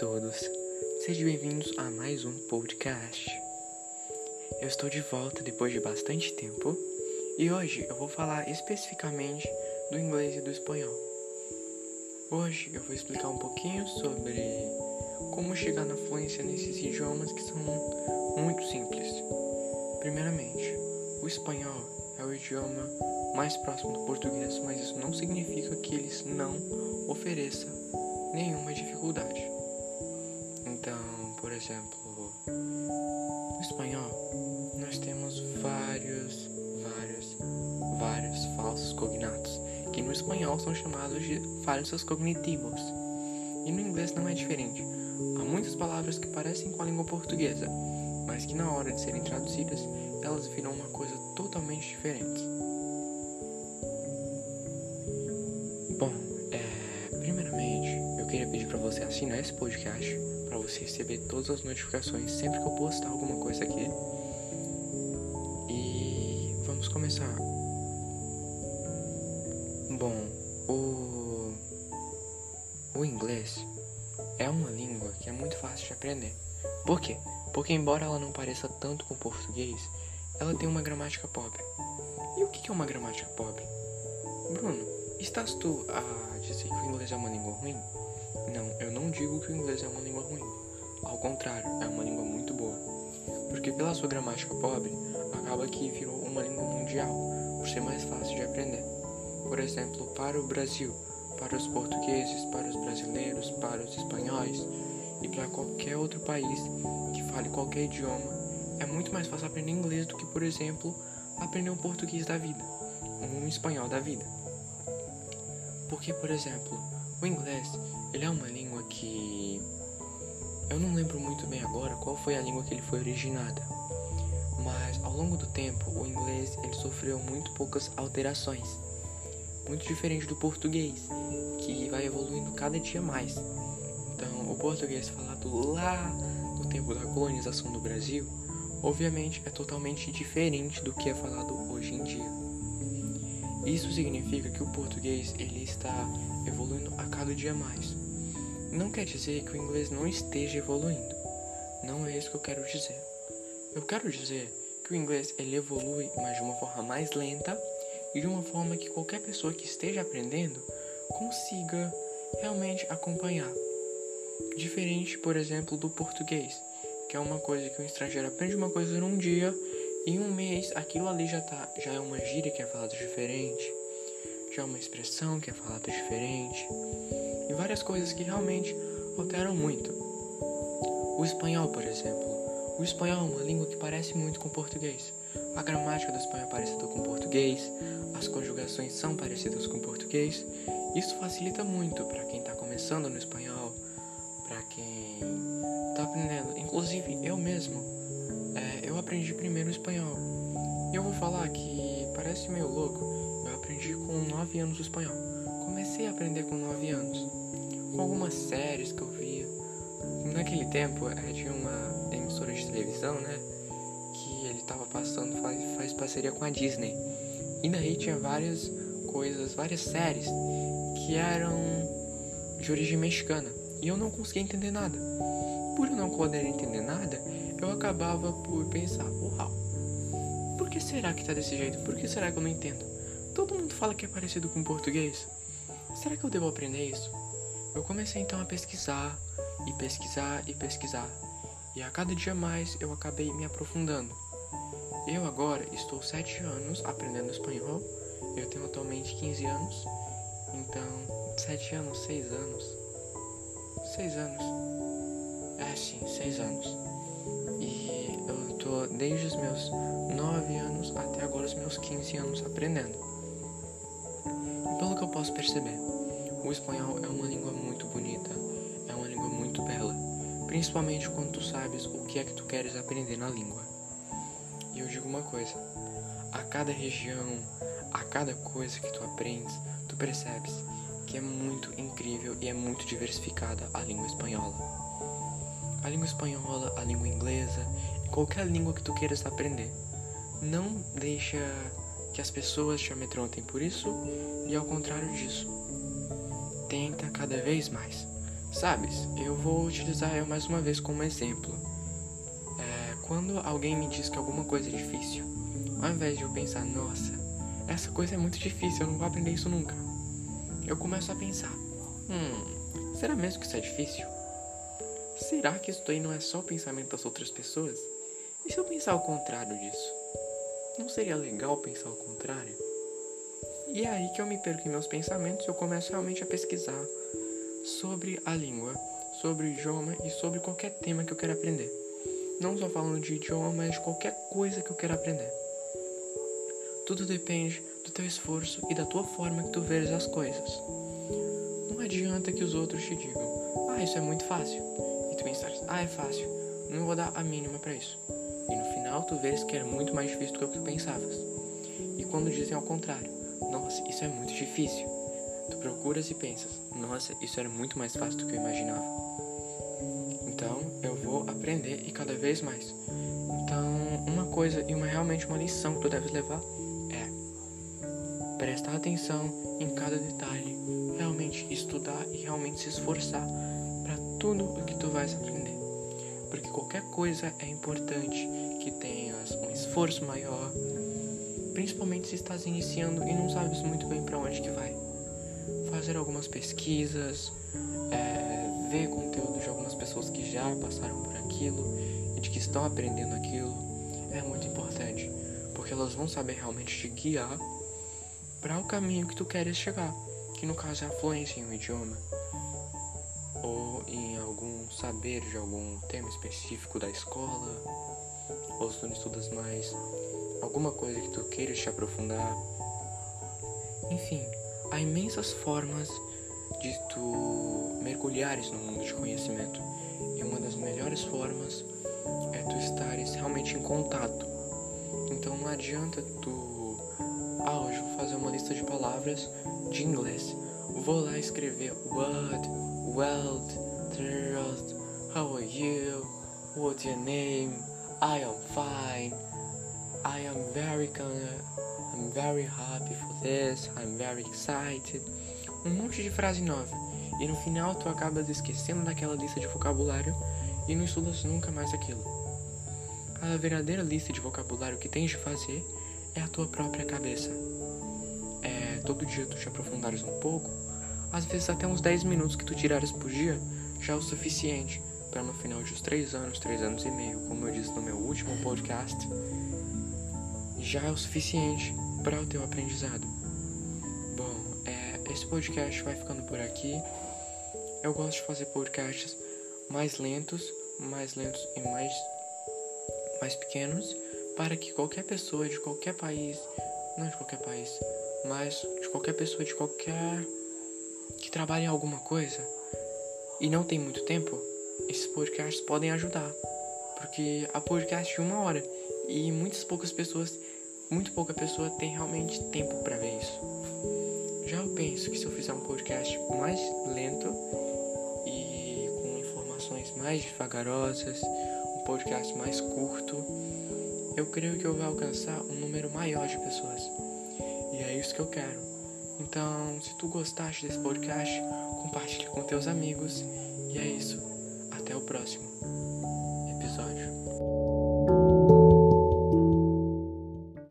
todos, sejam bem-vindos a mais um podcast. Eu estou de volta depois de bastante tempo e hoje eu vou falar especificamente do inglês e do espanhol. Hoje eu vou explicar um pouquinho sobre como chegar na fluência nesses idiomas que são muito simples. Primeiramente, o espanhol é o idioma mais próximo do português, mas isso não significa que eles não ofereça nenhuma dificuldade. Então, por exemplo, no espanhol nós temos vários, vários, vários falsos cognatos, que no espanhol são chamados de falsos cognitivos. E no inglês não é diferente. Há muitas palavras que parecem com a língua portuguesa, mas que na hora de serem traduzidas, elas viram uma coisa totalmente diferente. Bom, assinar esse podcast para você receber todas as notificações sempre que eu postar alguma coisa aqui. E vamos começar. Bom, o o inglês é uma língua que é muito fácil de aprender. Por quê? Porque embora ela não pareça tanto com o português, ela tem uma gramática pobre. E o que é uma gramática pobre? Bruno, Estás tu a dizer que o inglês é uma língua ruim? Não, eu não digo que o inglês é uma língua ruim. Ao contrário, é uma língua muito boa. Porque pela sua gramática pobre, acaba que virou uma língua mundial, por ser mais fácil de aprender. Por exemplo, para o Brasil, para os portugueses, para os brasileiros, para os espanhóis e para qualquer outro país que fale qualquer idioma, é muito mais fácil aprender inglês do que, por exemplo, aprender um português da vida, um espanhol da vida. Porque, por exemplo, o inglês, ele é uma língua que eu não lembro muito bem agora qual foi a língua que ele foi originada. Mas ao longo do tempo, o inglês ele sofreu muito poucas alterações. Muito diferente do português, que vai evoluindo cada dia mais. Então, o português falado lá no tempo da colonização do Brasil, obviamente é totalmente diferente do que é falado hoje em dia. Isso significa que o português ele está evoluindo a cada dia mais. Não quer dizer que o inglês não esteja evoluindo. Não é isso que eu quero dizer. Eu quero dizer que o inglês ele evolui, mas de uma forma mais lenta e de uma forma que qualquer pessoa que esteja aprendendo consiga realmente acompanhar. Diferente, por exemplo, do português, que é uma coisa que um estrangeiro aprende uma coisa num dia em um mês, aquilo ali já, tá, já é uma gíria que é falada diferente, já é uma expressão que é falada diferente, e várias coisas que realmente alteram muito. O espanhol, por exemplo. O espanhol é uma língua que parece muito com o português. A gramática do espanhol é parecida com o português, as conjugações são parecidas com o português. Isso facilita muito para quem está começando no espanhol, para quem está aprendendo. Inclusive, eu mesmo é, eu aprendi primeiro espanhol. E eu vou falar que parece meio louco, eu aprendi com 9 anos o espanhol. Comecei a aprender com 9 anos, com algumas séries que eu via. Naquele tempo é, tinha uma emissora de televisão, né? Que ele tava passando, faz, faz parceria com a Disney. E daí tinha várias coisas, várias séries que eram de origem mexicana. E eu não conseguia entender nada. Por eu não poder entender nada, eu acabava por pensar: uau, por que será que tá desse jeito? Por que será que eu não entendo? Todo mundo fala que é parecido com português. Será que eu devo aprender isso? Eu comecei então a pesquisar, e pesquisar, e pesquisar. E a cada dia mais eu acabei me aprofundando. Eu agora estou 7 anos aprendendo espanhol. Eu tenho atualmente 15 anos. Então, 7 anos, 6 anos. 6 anos. É sim, 6 anos. E eu tô desde os meus 9 anos até agora os meus 15 anos aprendendo. E pelo que eu posso perceber, o espanhol é uma língua muito bonita, é uma língua muito bela, principalmente quando tu sabes o que é que tu queres aprender na língua. E eu digo uma coisa, a cada região, a cada coisa que tu aprendes, tu percebes que é muito incrível e é muito diversificada a língua espanhola a língua espanhola, a língua inglesa, qualquer língua que tu queiras aprender. Não deixa que as pessoas te amedrontem por isso e ao contrário disso. Tenta cada vez mais. Sabes, eu vou utilizar eu mais uma vez como exemplo. É, quando alguém me diz que alguma coisa é difícil, ao invés de eu pensar, nossa, essa coisa é muito difícil, eu não vou aprender isso nunca, eu começo a pensar, hum, será mesmo que isso é difícil? Será que isso aí não é só o pensamento das outras pessoas? E se eu pensar o contrário disso? Não seria legal pensar o contrário? E é aí que eu me perco em meus pensamentos e eu começo realmente a pesquisar sobre a língua, sobre o idioma e sobre qualquer tema que eu quero aprender. Não só falando de idioma, mas de qualquer coisa que eu quero aprender. Tudo depende do teu esforço e da tua forma que tu vês as coisas. Não adianta que os outros te digam, ah, isso é muito fácil. Tu pensares, ah, é fácil, não vou dar a mínima para isso. E no final tu vês que é muito mais difícil do que tu pensavas. E quando dizem ao contrário, nossa, isso é muito difícil. Tu procuras e pensas, nossa, isso era muito mais fácil do que eu imaginava. Então eu vou aprender e cada vez mais. Então, uma coisa e uma realmente uma lição que tu deves levar é prestar atenção em cada detalhe, realmente estudar e realmente se esforçar tudo o que tu vais aprender. Porque qualquer coisa é importante que tenhas um esforço maior, principalmente se estás iniciando e não sabes muito bem para onde que vai fazer algumas pesquisas, é, ver conteúdo de algumas pessoas que já passaram por aquilo e de que estão aprendendo aquilo é muito importante, porque elas vão saber realmente te guiar para o caminho que tu queres chegar, que no caso é a fluência em um idioma ou em algum saber de algum tema específico da escola, ou se tu estudas mais alguma coisa que tu queiras te aprofundar. Enfim, há imensas formas de tu mergulhares no mundo de conhecimento. E uma das melhores formas é tu estares realmente em contato. Então não adianta tu. Ah, hoje vou fazer uma lista de palavras de inglês. Vou lá escrever what, well, trust, how are you, what's your name, I am fine, I am very I'm very happy for this, I'm very excited. Um monte de frase nova. E no final tu acabas esquecendo daquela lista de vocabulário e não estudas nunca mais aquilo. A verdadeira lista de vocabulário que tens de fazer é a tua própria cabeça. É todo dia tu te aprofundares um pouco, às vezes até uns 10 minutos que tu tirares por dia já é o suficiente para no final de uns 3 anos, 3 anos e meio, como eu disse no meu último podcast, já é o suficiente para o teu aprendizado. Bom, é, esse podcast vai ficando por aqui. Eu gosto de fazer podcasts mais lentos, mais lentos e mais, mais pequenos, para que qualquer pessoa de qualquer país, não de qualquer país, mas de qualquer pessoa de qualquer que trabalhe em alguma coisa e não tem muito tempo, esses podcasts podem ajudar. Porque há podcast de uma hora e muitas poucas pessoas muito pouca pessoa tem realmente tempo para ver isso. Já eu penso que se eu fizer um podcast mais lento e com informações mais devagarosas, um podcast mais curto, eu creio que eu vou alcançar um número maior de pessoas. E é isso que eu quero. Então, se tu gostaste desse podcast, compartilhe com teus amigos. E é isso. Até o próximo.